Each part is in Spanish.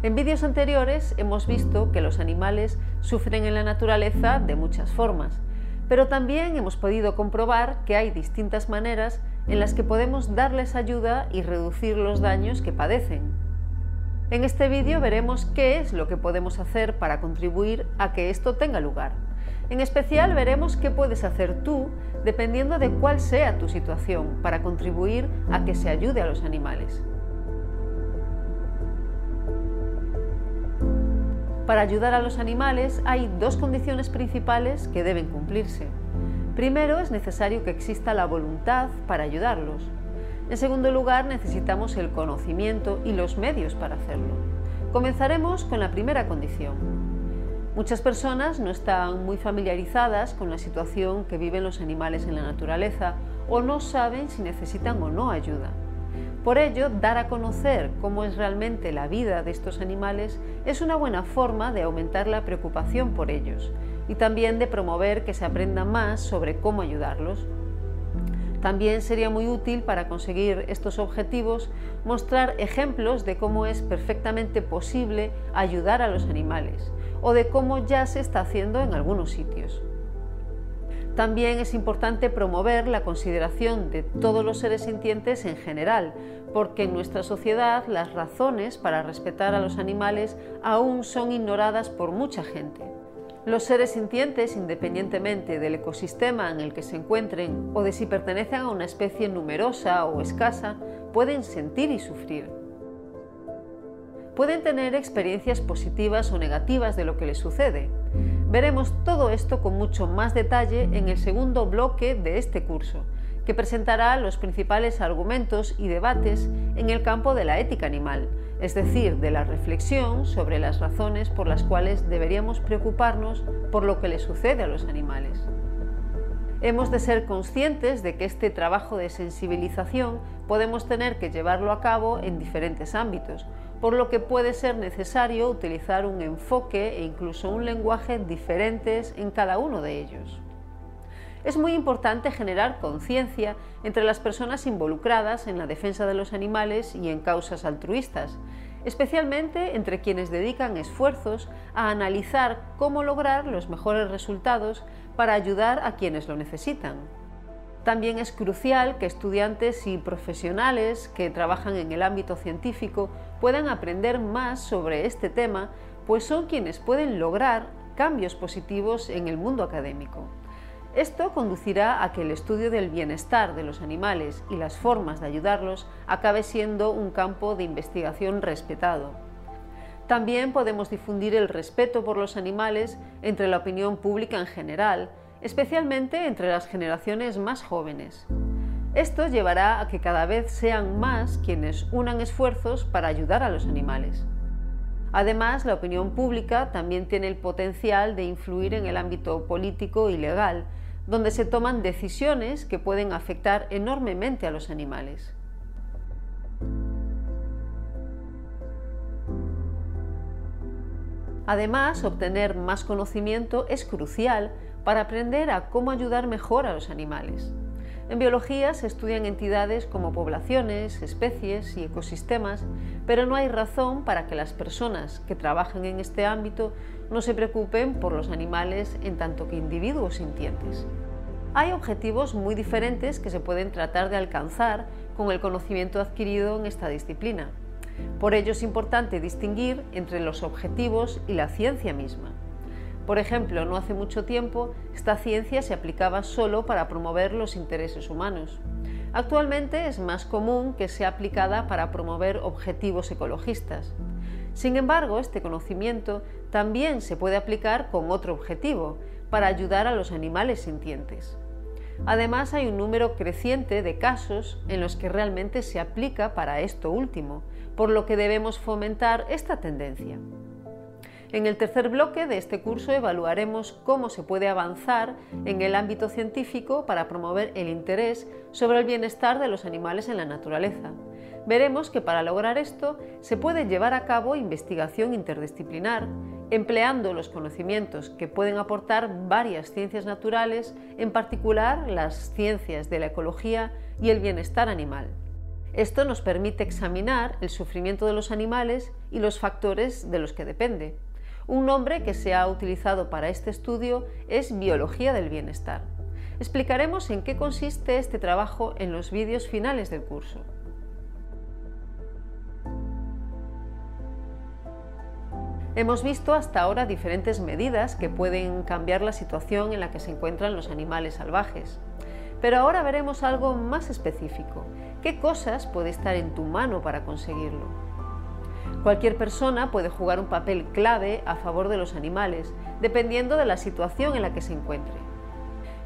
En vídeos anteriores hemos visto que los animales sufren en la naturaleza de muchas formas, pero también hemos podido comprobar que hay distintas maneras en las que podemos darles ayuda y reducir los daños que padecen. En este vídeo veremos qué es lo que podemos hacer para contribuir a que esto tenga lugar. En especial veremos qué puedes hacer tú dependiendo de cuál sea tu situación para contribuir a que se ayude a los animales. Para ayudar a los animales hay dos condiciones principales que deben cumplirse. Primero, es necesario que exista la voluntad para ayudarlos. En segundo lugar, necesitamos el conocimiento y los medios para hacerlo. Comenzaremos con la primera condición. Muchas personas no están muy familiarizadas con la situación que viven los animales en la naturaleza o no saben si necesitan o no ayuda. Por ello, dar a conocer cómo es realmente la vida de estos animales es una buena forma de aumentar la preocupación por ellos y también de promover que se aprenda más sobre cómo ayudarlos. También sería muy útil para conseguir estos objetivos mostrar ejemplos de cómo es perfectamente posible ayudar a los animales o de cómo ya se está haciendo en algunos sitios. También es importante promover la consideración de todos los seres sintientes en general, porque en nuestra sociedad las razones para respetar a los animales aún son ignoradas por mucha gente. Los seres sintientes, independientemente del ecosistema en el que se encuentren o de si pertenecen a una especie numerosa o escasa, pueden sentir y sufrir. Pueden tener experiencias positivas o negativas de lo que les sucede. Veremos todo esto con mucho más detalle en el segundo bloque de este curso, que presentará los principales argumentos y debates en el campo de la ética animal, es decir, de la reflexión sobre las razones por las cuales deberíamos preocuparnos por lo que le sucede a los animales. Hemos de ser conscientes de que este trabajo de sensibilización podemos tener que llevarlo a cabo en diferentes ámbitos, por lo que puede ser necesario utilizar un enfoque e incluso un lenguaje diferentes en cada uno de ellos. Es muy importante generar conciencia entre las personas involucradas en la defensa de los animales y en causas altruistas, especialmente entre quienes dedican esfuerzos a analizar cómo lograr los mejores resultados para ayudar a quienes lo necesitan. También es crucial que estudiantes y profesionales que trabajan en el ámbito científico puedan aprender más sobre este tema, pues son quienes pueden lograr cambios positivos en el mundo académico. Esto conducirá a que el estudio del bienestar de los animales y las formas de ayudarlos acabe siendo un campo de investigación respetado. También podemos difundir el respeto por los animales entre la opinión pública en general, especialmente entre las generaciones más jóvenes. Esto llevará a que cada vez sean más quienes unan esfuerzos para ayudar a los animales. Además, la opinión pública también tiene el potencial de influir en el ámbito político y legal, donde se toman decisiones que pueden afectar enormemente a los animales. Además, obtener más conocimiento es crucial para aprender a cómo ayudar mejor a los animales. En biología se estudian entidades como poblaciones, especies y ecosistemas, pero no hay razón para que las personas que trabajan en este ámbito no se preocupen por los animales en tanto que individuos sintientes. Hay objetivos muy diferentes que se pueden tratar de alcanzar con el conocimiento adquirido en esta disciplina. Por ello es importante distinguir entre los objetivos y la ciencia misma. Por ejemplo, no hace mucho tiempo esta ciencia se aplicaba solo para promover los intereses humanos. Actualmente es más común que sea aplicada para promover objetivos ecologistas. Sin embargo, este conocimiento también se puede aplicar con otro objetivo, para ayudar a los animales sintientes. Además, hay un número creciente de casos en los que realmente se aplica para esto último, por lo que debemos fomentar esta tendencia. En el tercer bloque de este curso evaluaremos cómo se puede avanzar en el ámbito científico para promover el interés sobre el bienestar de los animales en la naturaleza. Veremos que para lograr esto se puede llevar a cabo investigación interdisciplinar, empleando los conocimientos que pueden aportar varias ciencias naturales, en particular las ciencias de la ecología y el bienestar animal. Esto nos permite examinar el sufrimiento de los animales y los factores de los que depende. Un nombre que se ha utilizado para este estudio es biología del bienestar. Explicaremos en qué consiste este trabajo en los vídeos finales del curso. Hemos visto hasta ahora diferentes medidas que pueden cambiar la situación en la que se encuentran los animales salvajes. Pero ahora veremos algo más específico. ¿Qué cosas puede estar en tu mano para conseguirlo? Cualquier persona puede jugar un papel clave a favor de los animales, dependiendo de la situación en la que se encuentre.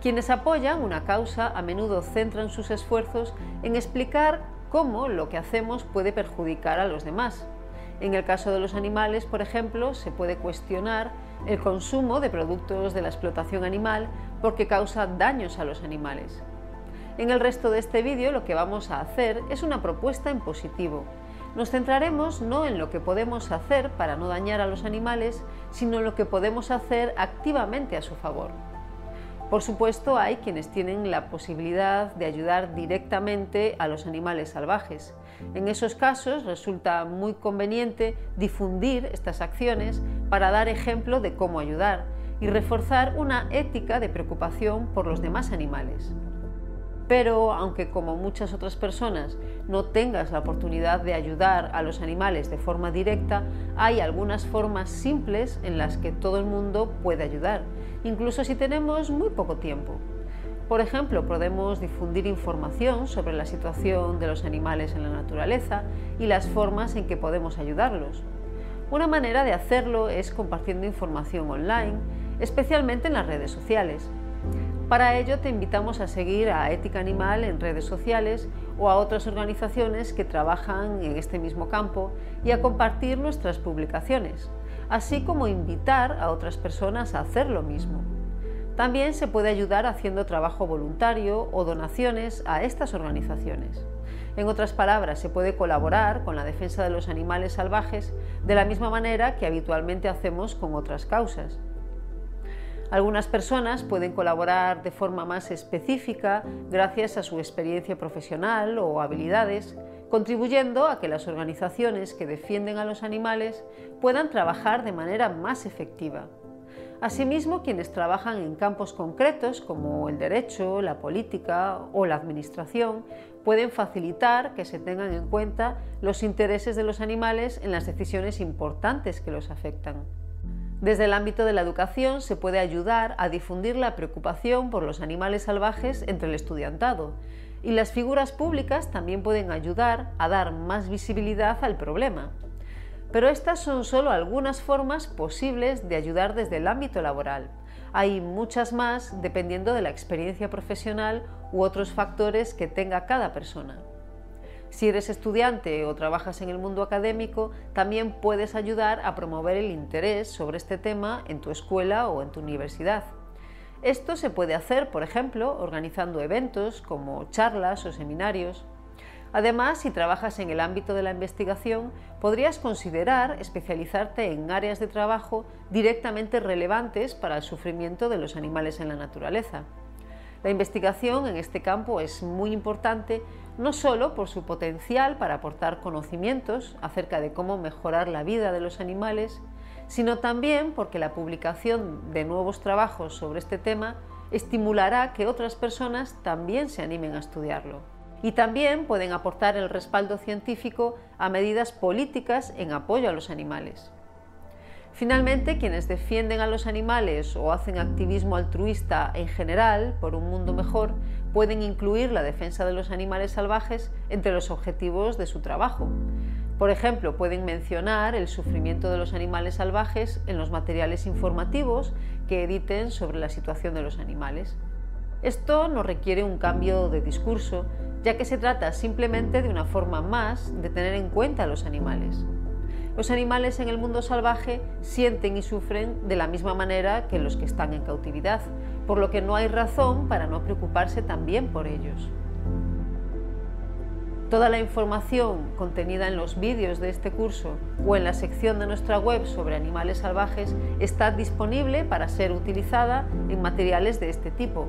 Quienes apoyan una causa a menudo centran sus esfuerzos en explicar cómo lo que hacemos puede perjudicar a los demás, en el caso de los animales, por ejemplo, se puede cuestionar el consumo de productos de la explotación animal porque causa daños a los animales. En el resto de este vídeo lo que vamos a hacer es una propuesta en positivo. Nos centraremos no en lo que podemos hacer para no dañar a los animales, sino en lo que podemos hacer activamente a su favor. Por supuesto, hay quienes tienen la posibilidad de ayudar directamente a los animales salvajes. En esos casos resulta muy conveniente difundir estas acciones para dar ejemplo de cómo ayudar y reforzar una ética de preocupación por los demás animales. Pero aunque como muchas otras personas no tengas la oportunidad de ayudar a los animales de forma directa, hay algunas formas simples en las que todo el mundo puede ayudar, incluso si tenemos muy poco tiempo. Por ejemplo, podemos difundir información sobre la situación de los animales en la naturaleza y las formas en que podemos ayudarlos. Una manera de hacerlo es compartiendo información online, especialmente en las redes sociales. Para ello te invitamos a seguir a Ética Animal en redes sociales o a otras organizaciones que trabajan en este mismo campo y a compartir nuestras publicaciones, así como invitar a otras personas a hacer lo mismo. También se puede ayudar haciendo trabajo voluntario o donaciones a estas organizaciones. En otras palabras, se puede colaborar con la defensa de los animales salvajes de la misma manera que habitualmente hacemos con otras causas. Algunas personas pueden colaborar de forma más específica gracias a su experiencia profesional o habilidades, contribuyendo a que las organizaciones que defienden a los animales puedan trabajar de manera más efectiva. Asimismo, quienes trabajan en campos concretos como el derecho, la política o la administración pueden facilitar que se tengan en cuenta los intereses de los animales en las decisiones importantes que los afectan. Desde el ámbito de la educación se puede ayudar a difundir la preocupación por los animales salvajes entre el estudiantado y las figuras públicas también pueden ayudar a dar más visibilidad al problema. Pero estas son solo algunas formas posibles de ayudar desde el ámbito laboral. Hay muchas más dependiendo de la experiencia profesional u otros factores que tenga cada persona. Si eres estudiante o trabajas en el mundo académico, también puedes ayudar a promover el interés sobre este tema en tu escuela o en tu universidad. Esto se puede hacer, por ejemplo, organizando eventos como charlas o seminarios. Además, si trabajas en el ámbito de la investigación, podrías considerar especializarte en áreas de trabajo directamente relevantes para el sufrimiento de los animales en la naturaleza. La investigación en este campo es muy importante no solo por su potencial para aportar conocimientos acerca de cómo mejorar la vida de los animales, sino también porque la publicación de nuevos trabajos sobre este tema estimulará que otras personas también se animen a estudiarlo. Y también pueden aportar el respaldo científico a medidas políticas en apoyo a los animales. Finalmente, quienes defienden a los animales o hacen activismo altruista en general por un mundo mejor pueden incluir la defensa de los animales salvajes entre los objetivos de su trabajo. Por ejemplo, pueden mencionar el sufrimiento de los animales salvajes en los materiales informativos que editen sobre la situación de los animales. Esto no requiere un cambio de discurso, ya que se trata simplemente de una forma más de tener en cuenta a los animales. Los animales en el mundo salvaje sienten y sufren de la misma manera que los que están en cautividad, por lo que no hay razón para no preocuparse también por ellos. Toda la información contenida en los vídeos de este curso o en la sección de nuestra web sobre animales salvajes está disponible para ser utilizada en materiales de este tipo.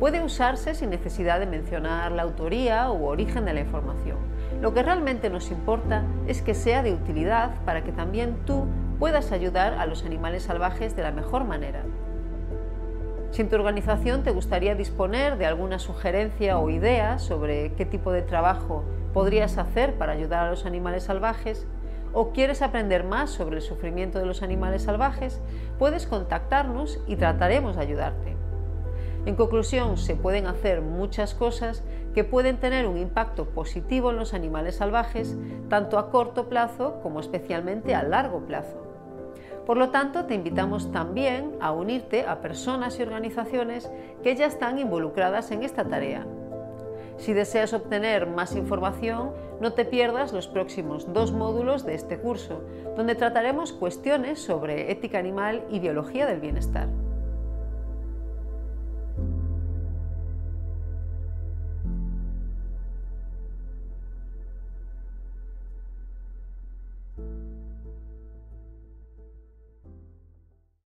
Puede usarse sin necesidad de mencionar la autoría u origen de la información Lo que realmente nos importa es que sea de utilidad para que también tú puedas ayudar a los animales salvajes de la mejor manera. Si en tu organización te gustaría disponer de alguna sugerencia o idea sobre qué tipo de trabajo podrías hacer para ayudar a los animales salvajes, o quieres aprender más sobre el sufrimiento de los animales salvajes, puedes contactarnos y trataremos de ayudarte. En conclusión, se pueden hacer muchas cosas que pueden tener un impacto positivo en los animales salvajes, tanto a corto plazo como especialmente a largo plazo. Por lo tanto, te invitamos también a unirte a personas y organizaciones que ya están involucradas en esta tarea. Si deseas obtener más información, no te pierdas los próximos dos módulos de este curso, donde trataremos cuestiones sobre ética animal y biología del bienestar.